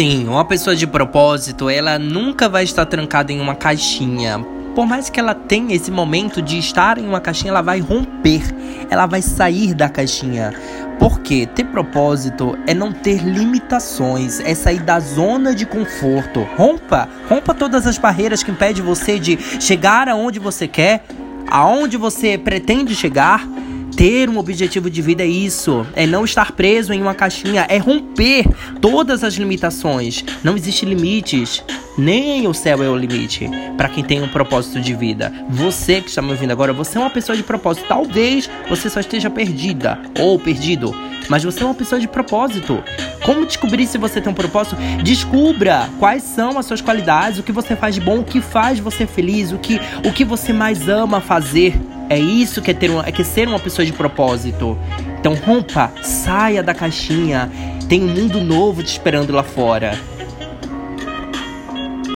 Sim, uma pessoa de propósito, ela nunca vai estar trancada em uma caixinha. Por mais que ela tenha esse momento de estar em uma caixinha, ela vai romper, ela vai sair da caixinha. Porque ter propósito é não ter limitações, é sair da zona de conforto. Rompa, rompa todas as barreiras que impedem você de chegar aonde você quer, aonde você pretende chegar ter um objetivo de vida é isso, é não estar preso em uma caixinha, é romper todas as limitações. Não existe limites, nem o céu é o limite para quem tem um propósito de vida. Você que está me ouvindo agora, você é uma pessoa de propósito. Talvez você só esteja perdida ou perdido, mas você é uma pessoa de propósito. Como descobrir se você tem um propósito? Descubra quais são as suas qualidades, o que você faz de bom, o que faz você feliz, o que, o que você mais ama fazer. É isso que é, ter uma, é que ser uma pessoa de propósito. Então rompa, saia da caixinha. Tem um mundo novo te esperando lá fora.